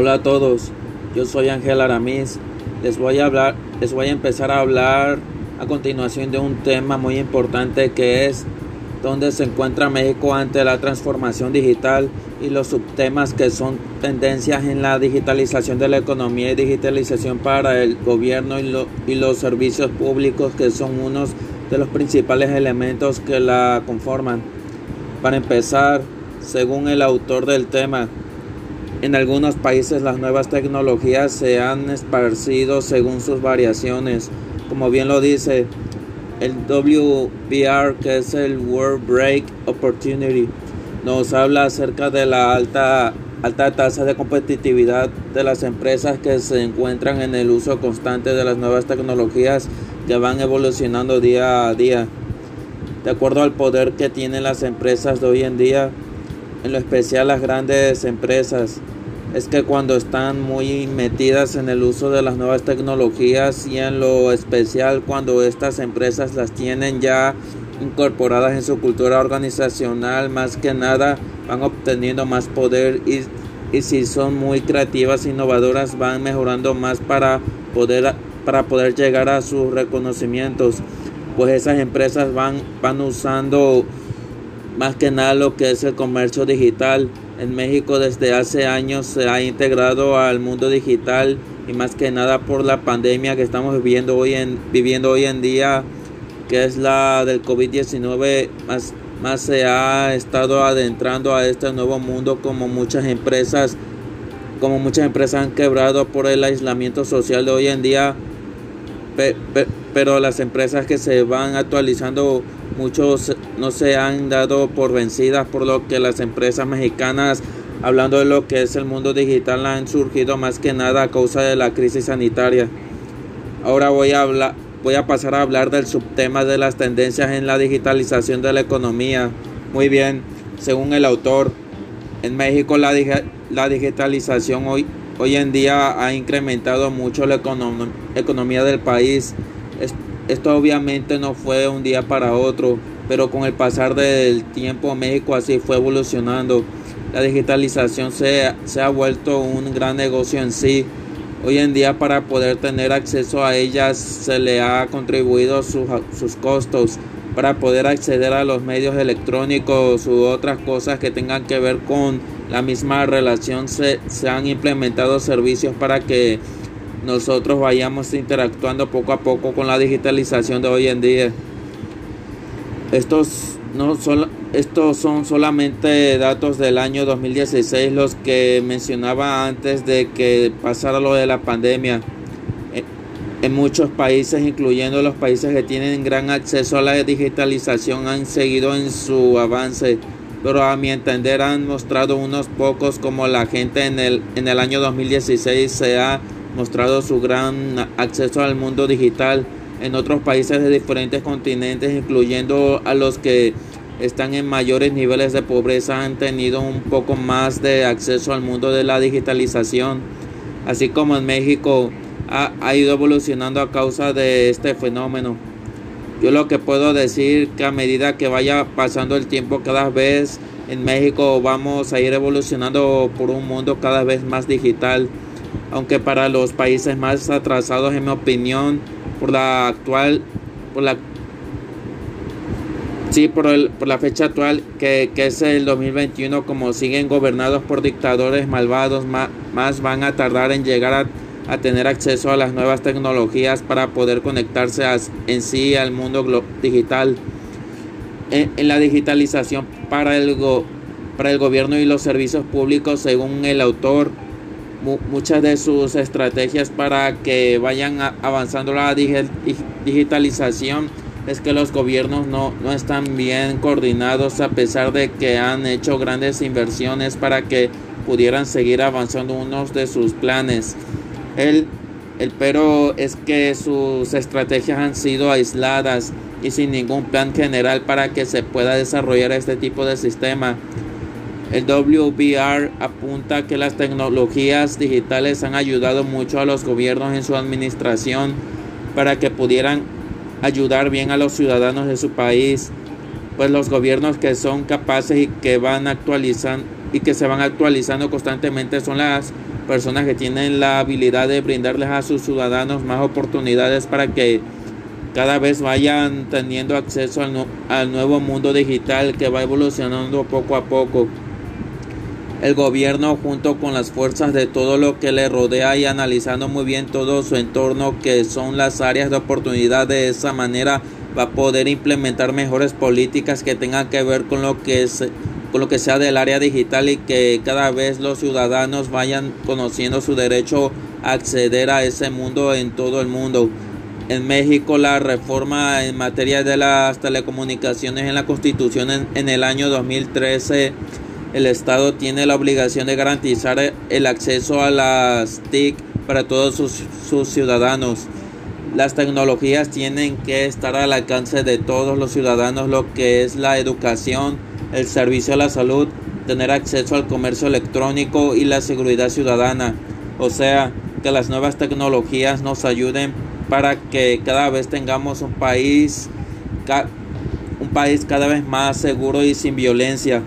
Hola a todos, yo soy Ángel Aramis. Les voy a hablar, les voy a empezar a hablar a continuación de un tema muy importante que es dónde se encuentra México ante la transformación digital y los subtemas que son tendencias en la digitalización de la economía y digitalización para el gobierno y, y los servicios públicos que son unos de los principales elementos que la conforman. Para empezar, según el autor del tema, en algunos países las nuevas tecnologías se han esparcido según sus variaciones. Como bien lo dice el WBR, que es el World Break Opportunity, nos habla acerca de la alta, alta tasa de competitividad de las empresas que se encuentran en el uso constante de las nuevas tecnologías que van evolucionando día a día. De acuerdo al poder que tienen las empresas de hoy en día, en lo especial las grandes empresas, es que cuando están muy metidas en el uso de las nuevas tecnologías y en lo especial cuando estas empresas las tienen ya incorporadas en su cultura organizacional, más que nada van obteniendo más poder y, y si son muy creativas e innovadoras van mejorando más para poder, para poder llegar a sus reconocimientos. Pues esas empresas van, van usando más que nada lo que es el comercio digital. En México desde hace años se ha integrado al mundo digital y más que nada por la pandemia que estamos viviendo hoy en, viviendo hoy en día, que es la del COVID-19, más, más se ha estado adentrando a este nuevo mundo como muchas empresas, como muchas empresas han quebrado por el aislamiento social de hoy en día, pero las empresas que se van actualizando muchos no se han dado por vencidas por lo que las empresas mexicanas hablando de lo que es el mundo digital han surgido más que nada a causa de la crisis sanitaria. Ahora voy a hablar voy a pasar a hablar del subtema de las tendencias en la digitalización de la economía. Muy bien, según el autor, en México la, la digitalización hoy, hoy en día ha incrementado mucho la economía del país. Esto obviamente no fue un día para otro, pero con el pasar del tiempo México así fue evolucionando. La digitalización se, se ha vuelto un gran negocio en sí. Hoy en día para poder tener acceso a ella se le ha contribuido sus, sus costos para poder acceder a los medios electrónicos u otras cosas que tengan que ver con la misma relación se, se han implementado servicios para que nosotros vayamos interactuando poco a poco con la digitalización de hoy en día. Estos, no son, estos son solamente datos del año 2016 los que mencionaba antes de que pasara lo de la pandemia. En muchos países, incluyendo los países que tienen gran acceso a la digitalización, han seguido en su avance, pero a mi entender han mostrado unos pocos como la gente en el, en el año 2016 se ha mostrado su gran acceso al mundo digital en otros países de diferentes continentes, incluyendo a los que están en mayores niveles de pobreza, han tenido un poco más de acceso al mundo de la digitalización, así como en México ha, ha ido evolucionando a causa de este fenómeno. Yo lo que puedo decir que a medida que vaya pasando el tiempo cada vez en México vamos a ir evolucionando por un mundo cada vez más digital aunque para los países más atrasados, en mi opinión, por la actual, por la sí, por, el, por la fecha actual, que, que, es el 2021, como siguen gobernados por dictadores malvados, más, más van a tardar en llegar a, a, tener acceso a las nuevas tecnologías para poder conectarse en sí al mundo digital. En, en, la digitalización para el, go, para el gobierno y los servicios públicos, según el autor, muchas de sus estrategias para que vayan avanzando la digitalización es que los gobiernos no, no, están bien coordinados a pesar de que han hecho grandes inversiones para que pudieran seguir avanzando unos de sus planes. El, el pero es que sus estrategias han sido aisladas y sin ningún plan general para que se pueda desarrollar este tipo de sistema. El WBR apunta que las tecnologías digitales han ayudado mucho a los gobiernos en su administración para que pudieran ayudar bien a los ciudadanos de su país, pues los gobiernos que son capaces y que van actualizando y que se van actualizando constantemente son las personas que tienen la habilidad de brindarles a sus ciudadanos más oportunidades para que cada vez vayan teniendo acceso al, al nuevo mundo digital que va evolucionando poco a poco. El gobierno junto con las fuerzas de todo lo que le rodea y analizando muy bien todo su entorno que son las áreas de oportunidad de esa manera va a poder implementar mejores políticas que tengan que ver con lo que es con lo que sea del área digital y que cada vez los ciudadanos vayan conociendo su derecho a acceder a ese mundo en todo el mundo. En México la reforma en materia de las telecomunicaciones en la Constitución en, en el año 2013 el Estado tiene la obligación de garantizar el acceso a las TIC para todos sus, ciudadanos. Las tecnologías tienen que estar al alcance de todos los ciudadanos, lo que es la educación, el servicio a la salud, tener acceso al comercio electrónico y la seguridad ciudadana. O sea, que las nuevas tecnologías nos ayuden para que cada vez tengamos un país, un país cada vez más seguro y sin violencia.